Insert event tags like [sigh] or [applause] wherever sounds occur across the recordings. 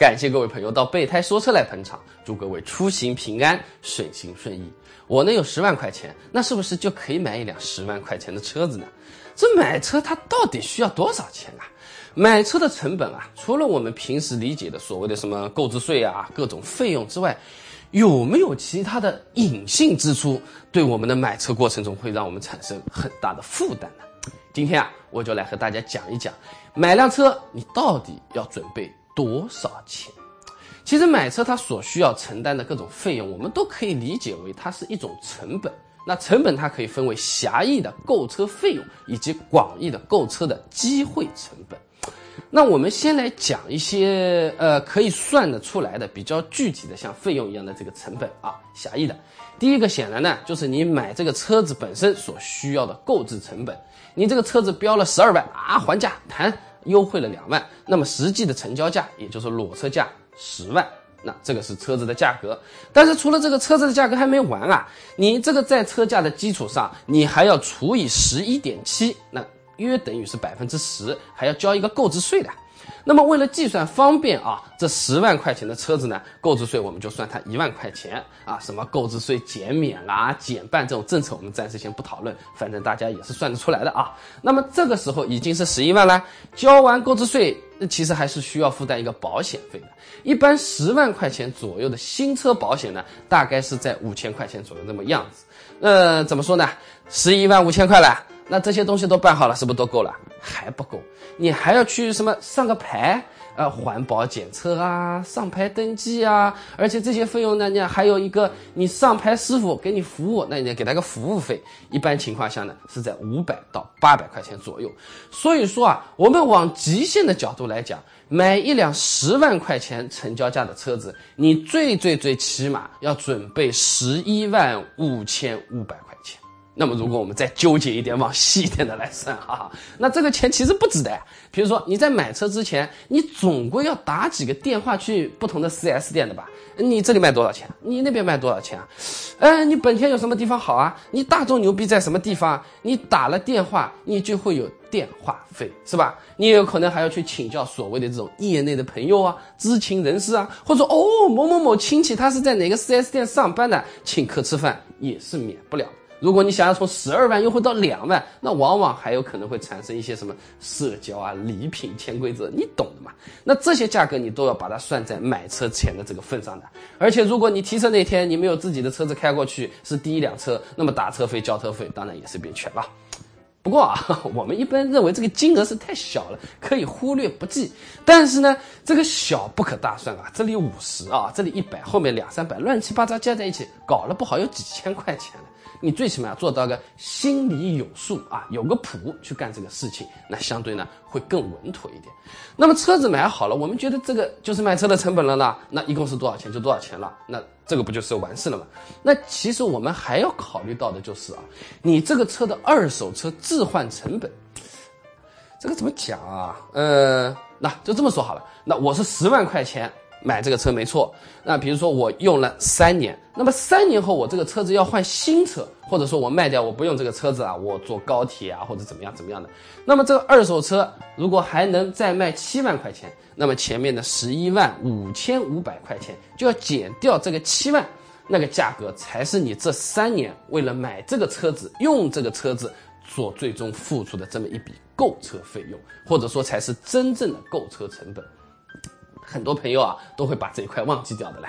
感谢各位朋友到备胎说车来捧场，祝各位出行平安，顺心顺意。我呢有十万块钱，那是不是就可以买一辆十万块钱的车子呢？这买车它到底需要多少钱啊？买车的成本啊，除了我们平时理解的所谓的什么购置税啊、各种费用之外，有没有其他的隐性支出，对我们的买车过程中会让我们产生很大的负担呢？今天啊，我就来和大家讲一讲，买辆车你到底要准备多少钱？其实买车它所需要承担的各种费用，我们都可以理解为它是一种成本。那成本它可以分为狭义的购车费用以及广义的购车的机会成本。那我们先来讲一些呃可以算得出来的比较具体的像费用一样的这个成本啊，狭义的。第一个显然呢就是你买这个车子本身所需要的购置成本。你这个车子标了十二万啊，还价谈优惠了两万，那么实际的成交价也就是裸车价十万。那这个是车子的价格，但是除了这个车子的价格还没完啊，你这个在车价的基础上，你还要除以十一点七，那约等于是百分之十，还要交一个购置税的。那么为了计算方便啊，这十万块钱的车子呢，购置税我们就算它一万块钱啊。什么购置税减免啦、减半这种政策，我们暂时先不讨论，反正大家也是算得出来的啊。那么这个时候已经是十一万了，交完购置税，那其实还是需要负担一个保险费的。一般十万块钱左右的新车保险呢，大概是在五千块钱左右这么样子。呃，怎么说呢？十一万五千块了。那这些东西都办好了，是不是都够了？还不够，你还要去什么上个牌，呃，环保检测啊，上牌登记啊，而且这些费用呢，你还有一个你上牌师傅给你服务，那你得给他个服务费，一般情况下呢是在五百到八百块钱左右。所以说啊，我们往极限的角度来讲，买一辆十万块钱成交价的车子，你最最最起码要准备十一万五千五百块。那么，如果我们再纠结一点，往细一点的来算，哈哈，那这个钱其实不值得呀。比如说，你在买车之前，你总归要打几个电话去不同的 4S 店的吧？你这里卖多少钱？你那边卖多少钱啊？哎，你本田有什么地方好啊？你大众牛逼在什么地方？你打了电话，你就会有电话费，是吧？你也有可能还要去请教所谓的这种业内的朋友啊、知情人士啊，或者说哦某某某亲戚他是在哪个 4S 店上班的，请客吃饭也是免不了。如果你想要从十二万优惠到两万，那往往还有可能会产生一些什么社交啊、礼品、潜规则，你懂的嘛？那这些价格你都要把它算在买车钱的这个份上的。而且如果你提车那天你没有自己的车子开过去，是第一辆车，那么打车费、交车费当然也是别全了。不过啊，[laughs] 我们一般认为这个金额是太小了，可以忽略不计。但是呢，这个小不可大算啊，这里五十啊，这里一百，后面两三百，乱七八糟加在一起，搞了不好有几千块钱了。你最起码要做到个心里有数啊，有个谱去干这个事情，那相对呢会更稳妥一点。那么车子买好了，我们觉得这个就是买车的成本了呢，那一共是多少钱就多少钱了，那这个不就是完事了吗？那其实我们还要考虑到的就是啊，你这个车的二手车置换成本，这个怎么讲啊？呃，那就这么说好了，那我是十万块钱。买这个车没错，那比如说我用了三年，那么三年后我这个车子要换新车，或者说我卖掉我不用这个车子啊，我坐高铁啊或者怎么样怎么样的，那么这个二手车如果还能再卖七万块钱，那么前面的十一万五千五百块钱就要减掉这个七万，那个价格才是你这三年为了买这个车子用这个车子所最终付出的这么一笔购车费用，或者说才是真正的购车成本。很多朋友啊都会把这一块忘记掉的嘞。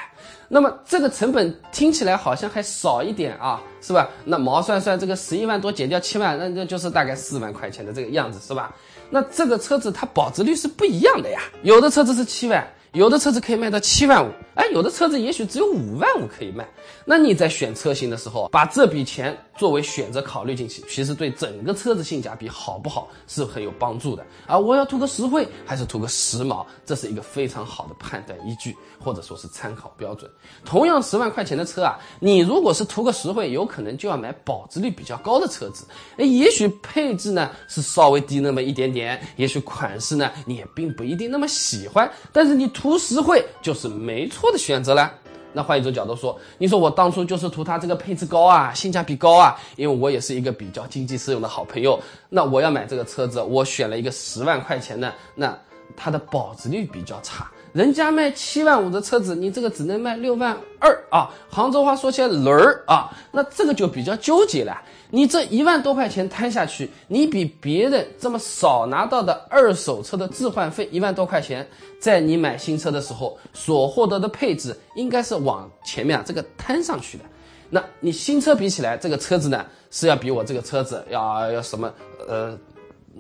那么这个成本听起来好像还少一点啊，是吧？那毛算算这个十一万多减掉七万，那那就是大概四万块钱的这个样子，是吧？那这个车子它保值率是不一样的呀，有的车子是七万。有的车子可以卖到七万五，哎，有的车子也许只有五万五可以卖。那你在选车型的时候，把这笔钱作为选择考虑进去，其实对整个车子性价比好不好是很有帮助的。啊，我要图个实惠还是图个时髦，这是一个非常好的判断依据，或者说是参考标准。同样十万块钱的车啊，你如果是图个实惠，有可能就要买保值率比较高的车子。哎，也许配置呢是稍微低那么一点点，也许款式呢你也并不一定那么喜欢，但是你。图实惠就是没错的选择了。那换一种角度说，你说我当初就是图它这个配置高啊，性价比高啊，因为我也是一个比较经济适用的好朋友。那我要买这个车子，我选了一个十万块钱的，那它的保值率比较差，人家卖七万五的车子，你这个只能卖六万二啊！杭州话说起来轮儿啊，那这个就比较纠结了。你这一万多块钱摊下去，你比别人这么少拿到的二手车的置换费一万多块钱，在你买新车的时候所获得的配置，应该是往前面啊这个摊上去的。那你新车比起来，这个车子呢是要比我这个车子要要什么呃？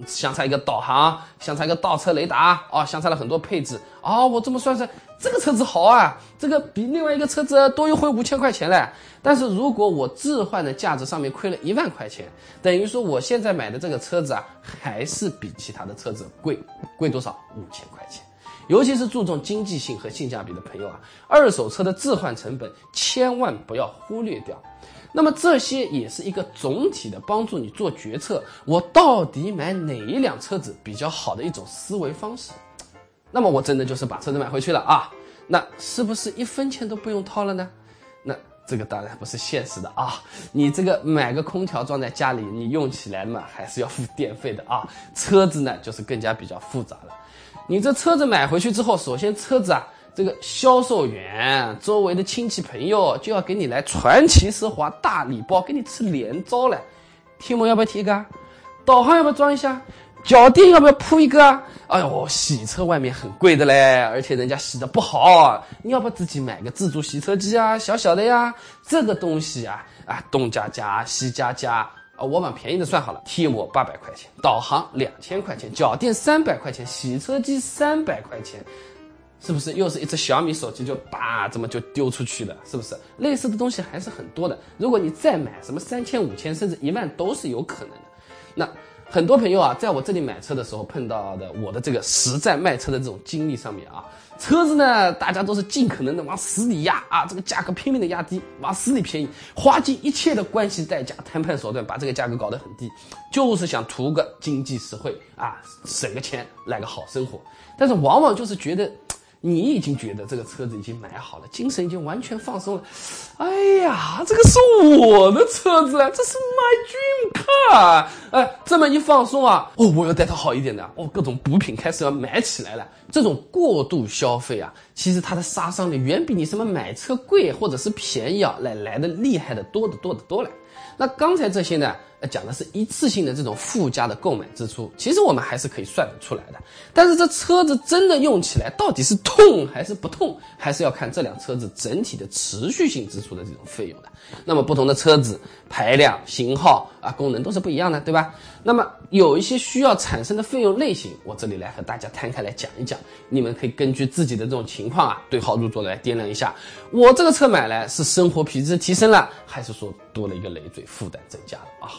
相差一个导航，相差一个倒车雷达，哦，相差了很多配置，哦，我这么算算，这个车子好啊，这个比另外一个车子多优惠五千块钱嘞。但是如果我置换的价值上面亏了一万块钱，等于说我现在买的这个车子啊，还是比其他的车子贵，贵多少？五千块钱。尤其是注重经济性和性价比的朋友啊，二手车的置换成本千万不要忽略掉。那么这些也是一个总体的帮助你做决策，我到底买哪一辆车子比较好的一种思维方式。那么我真的就是把车子买回去了啊，那是不是一分钱都不用掏了呢？那这个当然不是现实的啊，你这个买个空调装在家里，你用起来嘛还是要付电费的啊。车子呢就是更加比较复杂了，你这车子买回去之后，首先车子啊。这个销售员、周围的亲戚朋友就要给你来传奇奢华大礼包，给你吃连招了。贴膜要不要贴一个？导航要不要装一下？脚垫要不要铺一个？哎呦，洗车外面很贵的嘞，而且人家洗的不好，你要不自己买个自助洗车机啊？小小的呀，这个东西啊啊，东加加西加加啊，我买便宜的算好了，贴膜八百块钱，导航两千块钱，脚垫三百块钱，洗车机三百块钱。是不是又是一只小米手机就叭这么就丢出去了？是不是类似的东西还是很多的？如果你再买什么三千、五千甚至一万都是有可能的。那很多朋友啊，在我这里买车的时候碰到的我的这个实战卖车的这种经历上面啊，车子呢大家都是尽可能的往死里压啊，这个价格拼命的压低，往死里便宜，花尽一切的关系代价、谈判手段把这个价格搞得很低，就是想图个经济实惠啊，省个钱来个好生活。但是往往就是觉得。你已经觉得这个车子已经买好了，精神已经完全放松了。哎呀，这个是我的车子啊，这是 my dream car。哎，这么一放松啊，哦，我要带它好一点的，哦，各种补品开始要买起来了。这种过度消费啊，其实它的杀伤力远比你什么买车贵或者是便宜啊来来的厉害的多的多的多了。那刚才这些呢？讲的是一次性的这种附加的购买支出，其实我们还是可以算得出来的。但是这车子真的用起来到底是痛还是不痛，还是要看这辆车子整体的持续性支出的这种费用的。那么不同的车子排量、型号啊，功能都是不一样的，对吧？那么有一些需要产生的费用类型，我这里来和大家摊开来讲一讲。你们可以根据自己的这种情况啊，对号入座来掂量一下。我这个车买来是生活品质提升了，还是说多了一个累赘，负担增加了啊？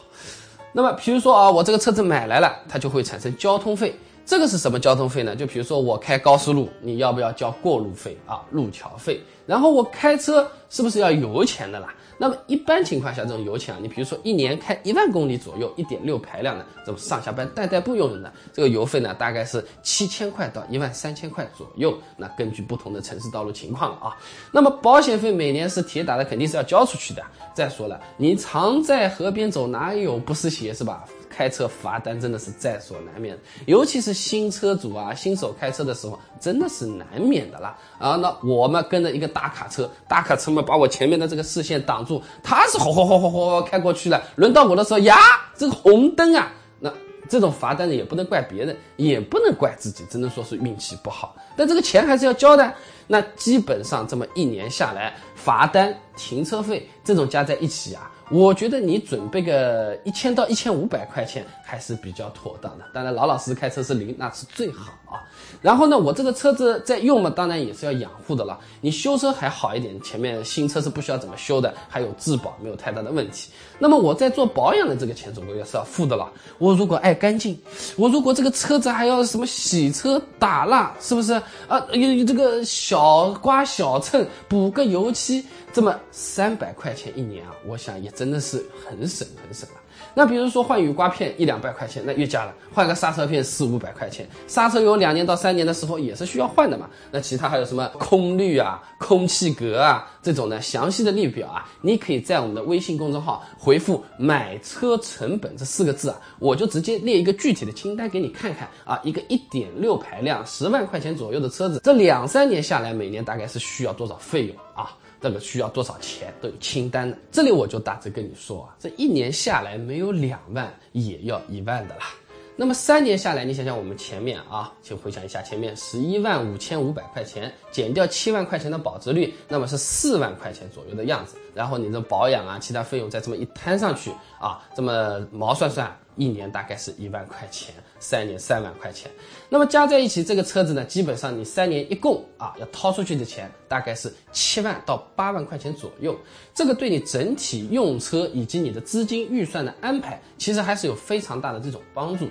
那么，比如说啊，我这个车子买来了，它就会产生交通费。这个是什么交通费呢？就比如说我开高速路，你要不要交过路费啊？路桥费。然后我开车是不是要油钱的啦？那么一般情况下，这种油钱啊，你比如说一年开一万公里左右，一点六排量的，这种上下班代代步用的，这个油费呢，大概是七千块到一万三千块左右。那根据不同的城市道路情况啊，那么保险费每年是铁打的，肯定是要交出去的。再说了，你常在河边走，哪有不湿鞋是吧？开车罚单真的是在所难免，尤其是新车主啊，新手开车的时候真的是难免的啦。啊，那我们跟着一个大卡车，大卡车嘛把我前面的这个视线挡住，他是哗哗哗哗哗开过去了，轮到我的时候呀，这个红灯啊，那这种罚单呢也不能怪别人，也不能怪自己，只能说是运气不好。但这个钱还是要交的，那基本上这么一年下来，罚单、停车费这种加在一起啊。我觉得你准备个一千到一千五百块钱还是比较妥当的。当然，老老实实开车是零，那是最好啊。然后呢，我这个车子在用嘛，当然也是要养护的了。你修车还好一点，前面新车是不需要怎么修的，还有质保没有太大的问题。那么我在做保养的这个钱总归也是要付的了。我如果爱干净，我如果这个车子还要什么洗车打蜡，是不是啊？有有这个小刮小蹭补个油漆，这么三百块钱一年啊，我想也。真的是很省很省了。那比如说换雨刮片一两百块钱，那越加了；换个刹车片四五百块钱，刹车油两年到三年的时候也是需要换的嘛。那其他还有什么空滤啊、空气格啊这种呢？详细的列表啊，你可以在我们的微信公众号回复“买车成本”这四个字啊，我就直接列一个具体的清单给你看看啊。一个一点六排量十万块钱左右的车子，这两三年下来每年大概是需要多少费用啊？这个需要多少钱都有清单的，这里我就大致跟你说啊，这一年下来没有两万也要一万的啦。那么三年下来，你想想我们前面啊，请回想一下前面十一万五千五百块钱减掉七万块钱的保值率，那么是四万块钱左右的样子。然后你这保养啊，其他费用再这么一摊上去啊，这么毛算算。一年大概是一万块钱，三年三万块钱，那么加在一起，这个车子呢，基本上你三年一共啊，要掏出去的钱大概是七万到八万块钱左右。这个对你整体用车以及你的资金预算的安排，其实还是有非常大的这种帮助的。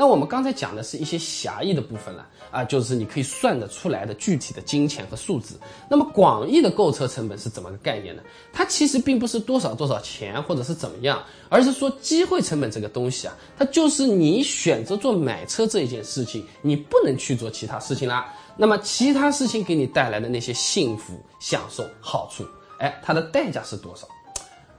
那我们刚才讲的是一些狭义的部分了啊，就是你可以算得出来的具体的金钱和数字。那么广义的购车成本是怎么个概念呢？它其实并不是多少多少钱或者是怎么样，而是说机会成本这个东西啊，它就是你选择做买车这一件事情，你不能去做其他事情啦。那么其他事情给你带来的那些幸福、享受、好处，哎，它的代价是多少？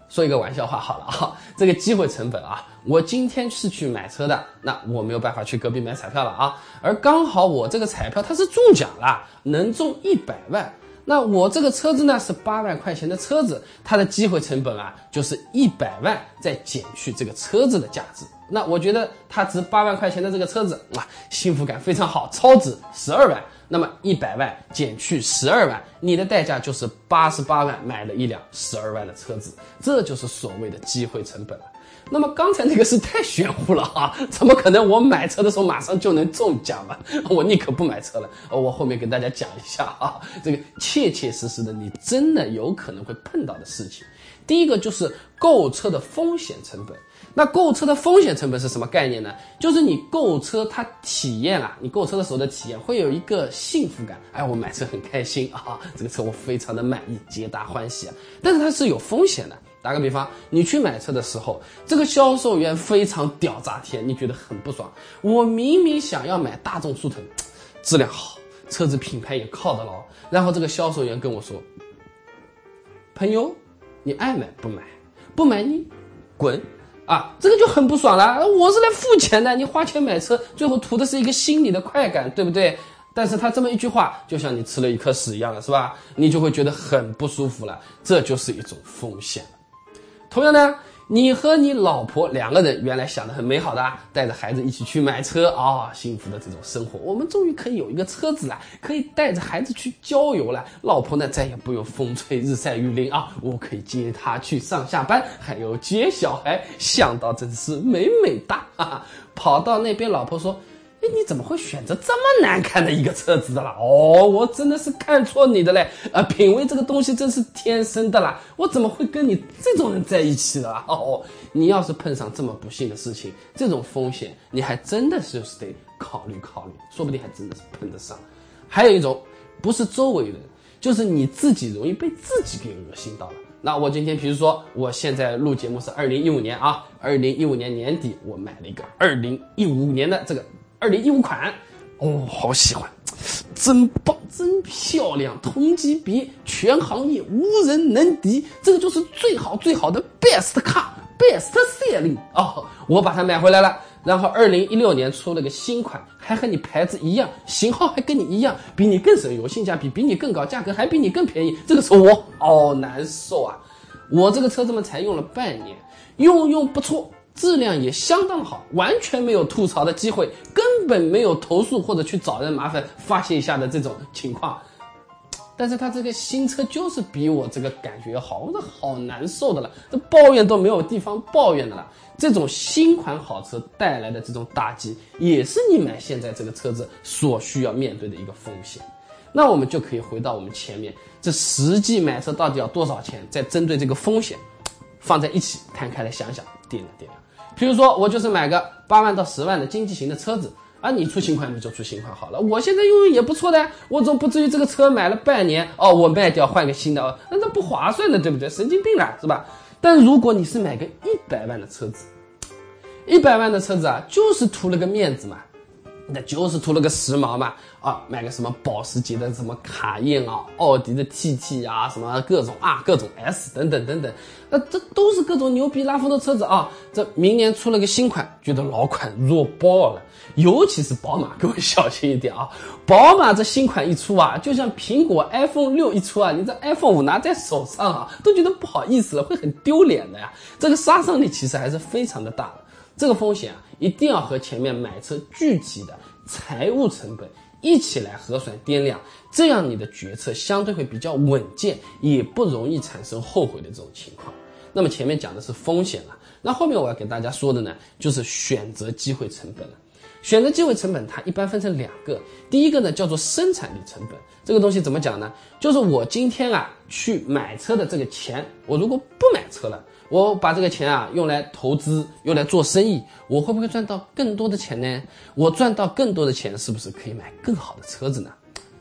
说一个玩笑话好了啊，[laughs] 这个机会成本啊，我今天是去买车的，那我没有办法去隔壁买彩票了啊，而刚好我这个彩票它是中奖了，能中一百万，那我这个车子呢是八万块钱的车子，它的机会成本啊就是一百万再减去这个车子的价值，那我觉得它值八万块钱的这个车子啊，幸福感非常好，超值十二万。那么一百万减去十二万，你的代价就是八十八万买了一辆十二万的车子，这就是所谓的机会成本了。那么刚才那个是太玄乎了啊，怎么可能我买车的时候马上就能中奖嘛？我宁可不买车了。我后面跟大家讲一下啊，这个切切实实的你真的有可能会碰到的事情。第一个就是购车的风险成本。那购车的风险成本是什么概念呢？就是你购车它体验啊，你购车的时候的体验会有一个幸福感。哎，我买车很开心啊，这个车我非常的满意，皆大欢喜啊。但是它是有风险的。打个比方，你去买车的时候，这个销售员非常屌炸天，你觉得很不爽。我明明想要买大众速腾，质量好，车子品牌也靠得牢。然后这个销售员跟我说：“朋友，你爱买不买，不买你滚。”啊，这个就很不爽了。我是来付钱的，你花钱买车，最后图的是一个心理的快感，对不对？但是他这么一句话，就像你吃了一颗屎一样了，是吧？你就会觉得很不舒服了，这就是一种风险。同样呢。你和你老婆两个人原来想的很美好的，带着孩子一起去买车啊，幸福的这种生活，我们终于可以有一个车子了，可以带着孩子去郊游了。老婆呢，再也不用风吹日晒雨淋啊，我可以接她去上下班，还有接小孩，想到真是美美哒。哈哈，跑到那边，老婆说。哎，你怎么会选择这么难看的一个车子的啦？哦，我真的是看错你的嘞！啊，品味这个东西真是天生的啦！我怎么会跟你这种人在一起的？哦，你要是碰上这么不幸的事情，这种风险你还真的是得考虑考虑，说不定还真的是碰得上。还有一种，不是周围人，就是你自己容易被自己给恶心到了。那我今天，比如说，我现在录节目是二零一五年啊，二零一五年年底我买了一个二零一五年的这个。二零一五款，哦，好喜欢，真棒，真漂亮，同级别全行业无人能敌，这个就是最好最好的 best car，best selling 哦，我把它买回来了。然后二零一六年出了个新款，还和你牌子一样，型号还跟你一样，比你更省油，性价比比你更高，价格还比你更便宜。这个时候我好难受啊！我这个车子嘛才用了半年，用用不错。质量也相当好，完全没有吐槽的机会，根本没有投诉或者去找人麻烦发泄一下的这种情况。但是他这个新车就是比我这个感觉好，我这好难受的了，这抱怨都没有地方抱怨的了。这种新款好车带来的这种打击，也是你买现在这个车子所需要面对的一个风险。那我们就可以回到我们前面，这实际买车到底要多少钱？再针对这个风险，放在一起摊开来想想，掂量掂量。比如说，我就是买个八万到十万的经济型的车子啊，你出新款你就出新款好了。我现在用用也不错的，我总不至于这个车买了半年哦，我卖掉换个新的，哦那这不划算的，对不对？神经病了是吧？但如果你是买个一百万的车子，一百万的车子啊，就是图了个面子嘛。那就是图了个时髦嘛，啊，买个什么保时捷的什么卡宴啊，奥迪的 TT 啊，什么各种啊，各种 S 等等等等，那这都是各种牛逼拉风的车子啊。这明年出了个新款，觉得老款弱爆了，尤其是宝马，各位小心一点啊。宝马这新款一出啊，就像苹果 iPhone 六一出啊，你这 iPhone 五拿在手上啊，都觉得不好意思，会很丢脸的呀。这个杀伤力其实还是非常的大的。这个风险啊，一定要和前面买车具体的财务成本一起来核算掂量，这样你的决策相对会比较稳健，也不容易产生后悔的这种情况。那么前面讲的是风险了，那后面我要给大家说的呢，就是选择机会成本了。选择机会成本它一般分成两个，第一个呢叫做生产力成本，这个东西怎么讲呢？就是我今天啊去买车的这个钱，我如果不买车了。我把这个钱啊用来投资，用来做生意，我会不会赚到更多的钱呢？我赚到更多的钱，是不是可以买更好的车子呢？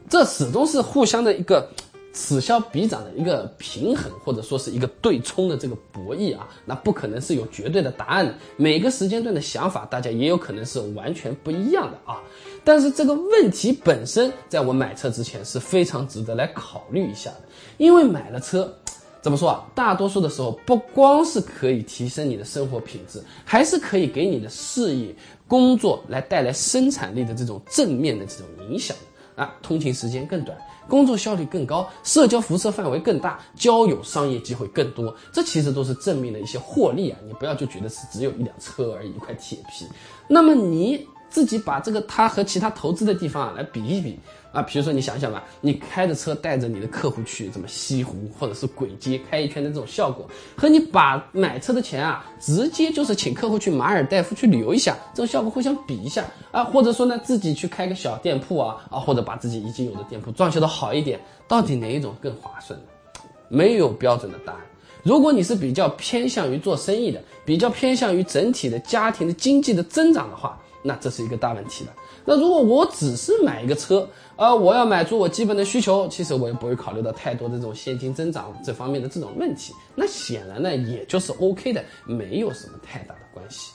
这始终是互相的一个此消彼长的一个平衡，或者说是一个对冲的这个博弈啊。那不可能是有绝对的答案，每个时间段的想法，大家也有可能是完全不一样的啊。但是这个问题本身，在我买车之前是非常值得来考虑一下的，因为买了车。怎么说啊？大多数的时候，不光是可以提升你的生活品质，还是可以给你的事业、工作来带来生产力的这种正面的这种影响啊。通勤时间更短，工作效率更高，社交辐射范围更大，交友商业机会更多，这其实都是正面的一些获利啊。你不要就觉得是只有一辆车而已，一块铁皮。那么你自己把这个它和其他投资的地方啊来比一比。啊，比如说你想想吧，你开着车带着你的客户去怎么西湖或者是簋街开一圈的这种效果，和你把买车的钱啊直接就是请客户去马尔代夫去旅游一下，这种效果互相比一下啊，或者说呢自己去开个小店铺啊啊，或者把自己已经有的店铺装修的好一点，到底哪一种更划算呢？没有标准的答案。如果你是比较偏向于做生意的，比较偏向于整体的家庭的经济的增长的话，那这是一个大问题了。那如果我只是买一个车，呃，我要满足我基本的需求，其实我也不会考虑到太多的这种现金增长这方面的这种问题。那显然呢，也就是 OK 的，没有什么太大的关系。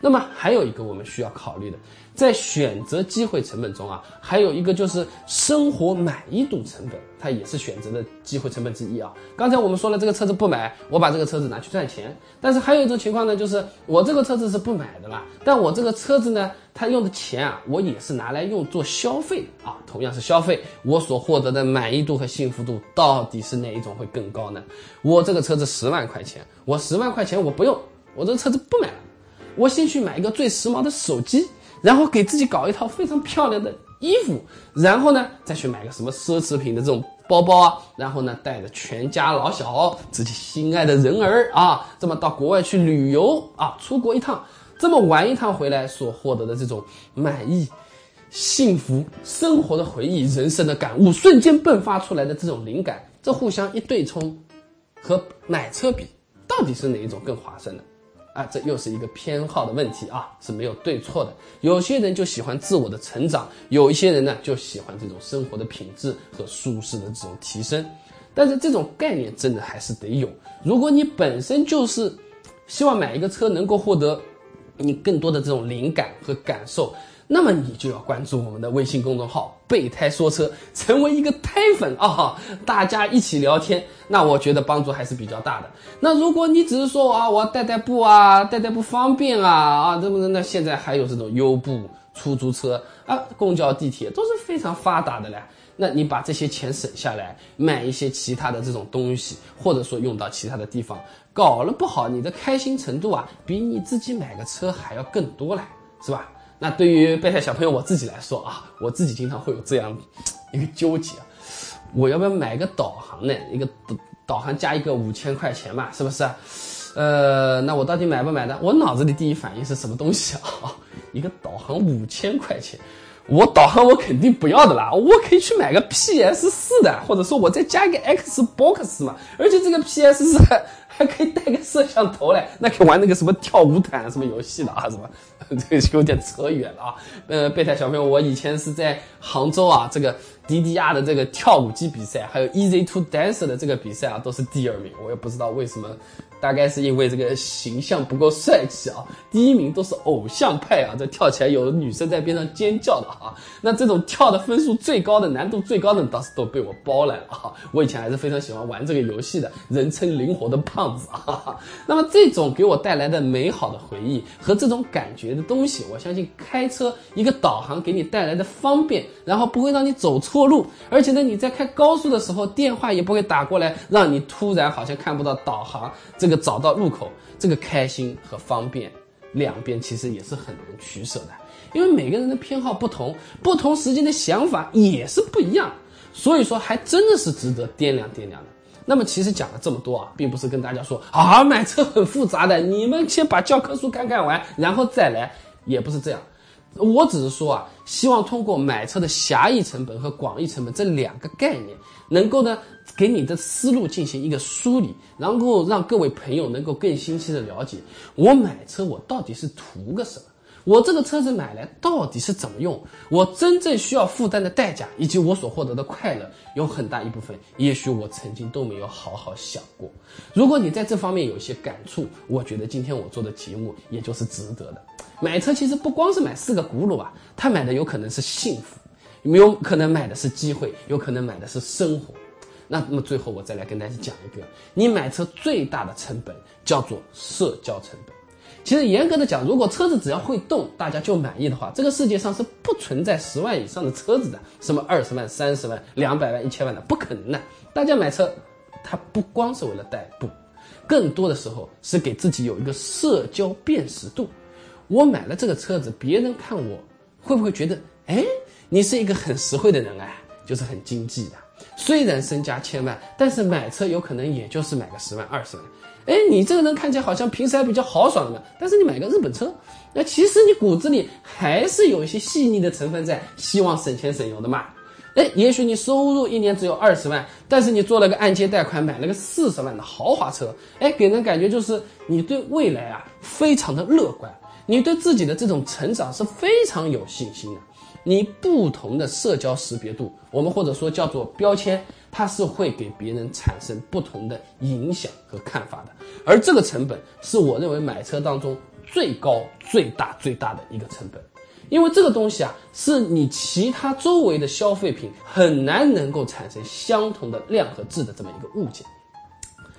那么还有一个我们需要考虑的，在选择机会成本中啊，还有一个就是生活满意度成本，它也是选择的机会成本之一啊。刚才我们说了，这个车子不买，我把这个车子拿去赚钱。但是还有一种情况呢，就是我这个车子是不买的啦，但我这个车子呢，他用的钱啊，我也是拿来用做消费啊，同样是消费，我所获得的满意度和幸福度到底是哪一种会更高呢？我这个车子十万块钱，我十万块钱我不用，我这车子不买了。我先去买一个最时髦的手机，然后给自己搞一套非常漂亮的衣服，然后呢再去买个什么奢侈品的这种包包啊，然后呢带着全家老小、自己心爱的人儿啊，这么到国外去旅游啊，出国一趟，这么玩一趟回来所获得的这种满意、幸福生活的回忆、人生的感悟，瞬间迸发出来的这种灵感，这互相一对冲，和买车比，到底是哪一种更划算呢？啊，这又是一个偏好的问题啊，是没有对错的。有些人就喜欢自我的成长，有一些人呢就喜欢这种生活的品质和舒适的这种提升。但是这种概念真的还是得有。如果你本身就是希望买一个车能够获得你更多的这种灵感和感受。那么你就要关注我们的微信公众号“备胎说车”，成为一个胎粉啊！大家一起聊天，那我觉得帮助还是比较大的。那如果你只是说啊，我代代步啊，代代步方便啊啊，这么那现在还有这种优步、出租车啊、公交、地铁都是非常发达的嘞。那你把这些钱省下来，买一些其他的这种东西，或者说用到其他的地方，搞了不好，你的开心程度啊，比你自己买个车还要更多嘞，是吧？那对于备胎小朋友我自己来说啊，我自己经常会有这样一个纠结，我要不要买个导航呢？一个导导航加一个五千块钱嘛，是不是？呃，那我到底买不买呢？我脑子里第一反应是什么东西啊？[laughs] 一个导航五千块钱，我导航我肯定不要的啦，我可以去买个 PS 四的，或者说我再加一个 Xbox 嘛，而且这个 PS 四。还还可以带个摄像头来，那可以玩那个什么跳舞毯什么游戏的啊？什么 [laughs] 这个有点扯远了啊。呃，备胎小朋友，我以前是在杭州啊，这个 DDR 的这个跳舞机比赛，还有 Easy to Dance 的这个比赛啊，都是第二名。我也不知道为什么。大概是因为这个形象不够帅气啊，第一名都是偶像派啊，这跳起来有女生在边上尖叫的啊。那这种跳的分数最高的、难度最高的，倒是都被我包揽了啊。我以前还是非常喜欢玩这个游戏的，人称灵活的胖样子啊。[laughs] 那么这种给我带来的美好的回忆和这种感觉的东西，我相信开车一个导航给你带来的方便，然后不会让你走错路，而且呢你在开高速的时候，电话也不会打过来，让你突然好像看不到导航。这个找到路口，这个开心和方便，两边其实也是很难取舍的，因为每个人的偏好不同，不同时间的想法也是不一样，所以说还真的是值得掂量掂量的。那么其实讲了这么多啊，并不是跟大家说啊买车很复杂的，你们先把教科书看看完，然后再来，也不是这样。我只是说啊，希望通过买车的狭义成本和广义成本这两个概念，能够呢给你的思路进行一个梳理，然后让各位朋友能够更清晰的了解，我买车我到底是图个什么，我这个车子买来到底是怎么用，我真正需要负担的代价以及我所获得的快乐，有很大一部分，也许我曾经都没有好好想过。如果你在这方面有一些感触，我觉得今天我做的节目也就是值得的。买车其实不光是买四个轱辘啊，他买的有可能是幸福，有可能买的是机会，有可能买的是生活。那那么最后我再来跟大家讲一个，你买车最大的成本叫做社交成本。其实严格的讲，如果车子只要会动，大家就满意的话，这个世界上是不存在十万以上的车子的，什么二十万、三十万、两百万、一千万的，不可能的。大家买车，它不光是为了代步，更多的时候是给自己有一个社交辨识度。我买了这个车子，别人看我会不会觉得，哎，你是一个很实惠的人哎，就是很经济的。虽然身家千万，但是买车有可能也就是买个十万二十万。哎，你这个人看起来好像平时还比较豪爽的，但是你买个日本车，那其实你骨子里还是有一些细腻的成分在，希望省钱省油的嘛。哎，也许你收入一年只有二十万，但是你做了个按揭贷款，买了个四十万的豪华车，哎，给人感觉就是你对未来啊非常的乐观。你对自己的这种成长是非常有信心的。你不同的社交识别度，我们或者说叫做标签，它是会给别人产生不同的影响和看法的。而这个成本是我认为买车当中最高、最大、最大的一个成本，因为这个东西啊，是你其他周围的消费品很难能够产生相同的量和质的这么一个物件。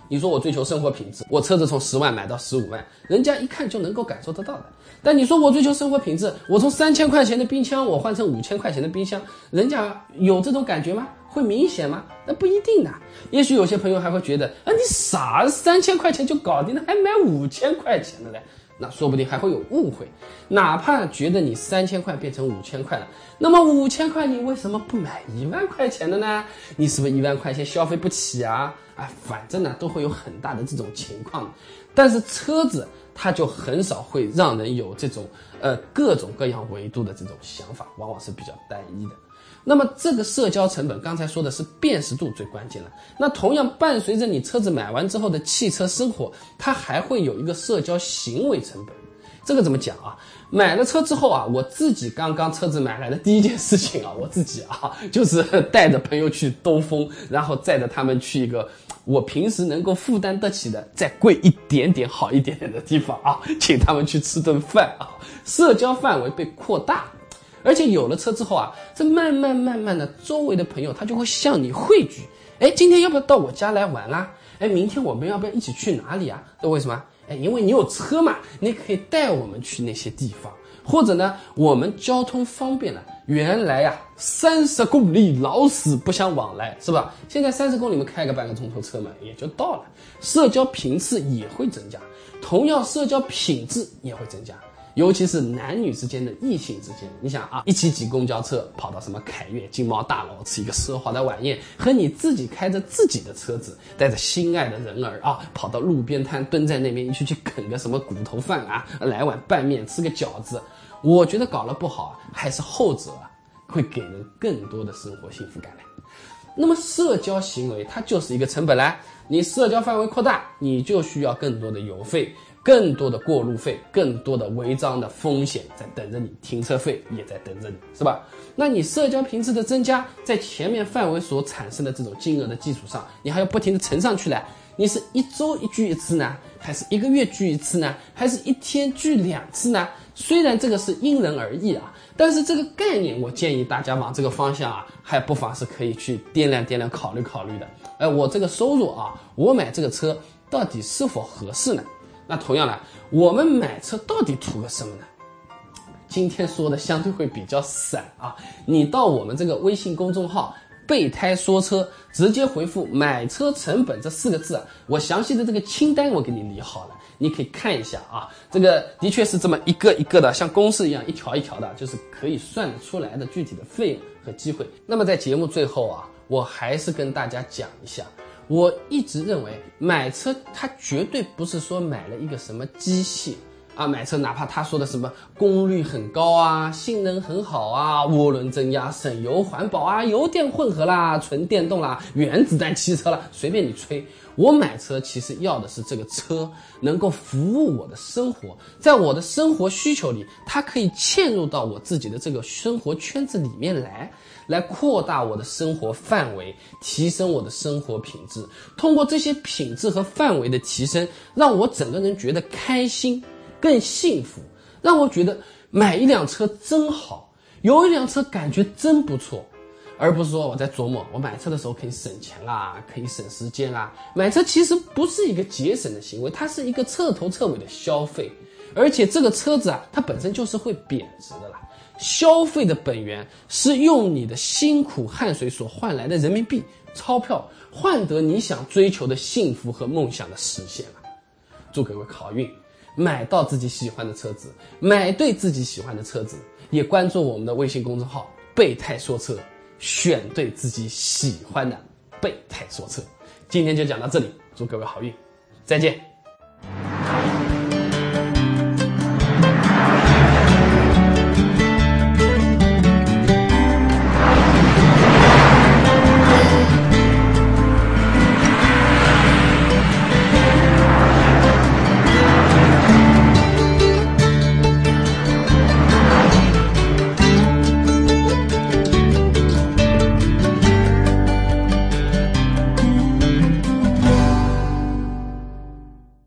你说我追求生活品质，我车子从十万买到十五万，人家一看就能够感受得到的。但你说我追求生活品质，我从三千块钱的冰箱我换成五千块钱的冰箱，人家有这种感觉吗？会明显吗？那不一定的。也许有些朋友还会觉得，啊，你傻，三千块钱就搞定了，还买五千块钱的嘞？那说不定还会有误会。哪怕觉得你三千块变成五千块了，那么五千块你为什么不买一万块钱的呢？你是不是一万块钱消费不起啊？啊，反正呢都会有很大的这种情况。但是车子它就很少会让人有这种呃各种各样维度的这种想法，往往是比较单一的。那么这个社交成本，刚才说的是辨识度最关键了。那同样伴随着你车子买完之后的汽车生活，它还会有一个社交行为成本。这个怎么讲啊？买了车之后啊，我自己刚刚车子买来的第一件事情啊，我自己啊，[laughs] 就是带着朋友去兜风，然后载着他们去一个我平时能够负担得起的、再贵一点点、好一点点的地方啊，请他们去吃顿饭啊，社交范围被扩大。而且有了车之后啊，这慢慢慢慢的，周围的朋友他就会向你汇聚。哎，今天要不要到我家来玩啊？哎，明天我们要不要一起去哪里啊？那为什么？哎，因为你有车嘛，你可以带我们去那些地方。或者呢，我们交通方便了，原来呀，三十公里老死不相往来，是吧？现在三十公里我，们开个半个钟头车嘛，也就到了。社交频次也会增加，同样社交品质也会增加。尤其是男女之间的异性之间，你想啊，一起挤公交车跑到什么凯悦金茂大楼吃一个奢华的晚宴，和你自己开着自己的车子，带着心爱的人儿啊，跑到路边摊蹲在那边一起去啃个什么骨头饭啊，来碗拌面，吃个饺子，我觉得搞了不好，还是后者会给人更多的生活幸福感嘞。那么社交行为它就是一个成本啦。你社交范围扩大，你就需要更多的油费、更多的过路费、更多的违章的风险在等着你，停车费也在等着你，是吧？那你社交频次的增加，在前面范围所产生的这种金额的基础上，你还要不停的乘上去嘞。你是一周一聚一次呢，还是一个月聚一次呢，还是一天聚两次呢？虽然这个是因人而异啊，但是这个概念，我建议大家往这个方向啊，还不妨是可以去掂量掂量、考虑考虑的。哎，我这个收入啊，我买这个车到底是否合适呢？那同样呢，我们买车到底图个什么呢？今天说的相对会比较散啊，你到我们这个微信公众号。备胎说车，直接回复“买车成本”这四个字，我详细的这个清单我给你理好了，你可以看一下啊。这个的确是这么一个一个的，像公式一样一条一条的，就是可以算得出来的具体的费用和机会。那么在节目最后啊，我还是跟大家讲一下，我一直认为买车它绝对不是说买了一个什么机械。啊，买车哪怕他说的什么功率很高啊，性能很好啊，涡轮增压、省油、环保啊，油电混合啦，纯电动啦，原子弹汽车啦，随便你吹。我买车其实要的是这个车能够服务我的生活，在我的生活需求里，它可以嵌入到我自己的这个生活圈子里面来，来扩大我的生活范围，提升我的生活品质。通过这些品质和范围的提升，让我整个人觉得开心。更幸福，让我觉得买一辆车真好，有一辆车感觉真不错，而不是说我在琢磨我买车的时候可以省钱啊，可以省时间啊。买车其实不是一个节省的行为，它是一个彻头彻尾的消费，而且这个车子啊，它本身就是会贬值的啦。消费的本源是用你的辛苦汗水所换来的人民币钞票，换得你想追求的幸福和梦想的实现啊！祝各位好运。买到自己喜欢的车子，买对自己喜欢的车子，也关注我们的微信公众号“备胎说车”，选对自己喜欢的备胎说车。今天就讲到这里，祝各位好运，再见。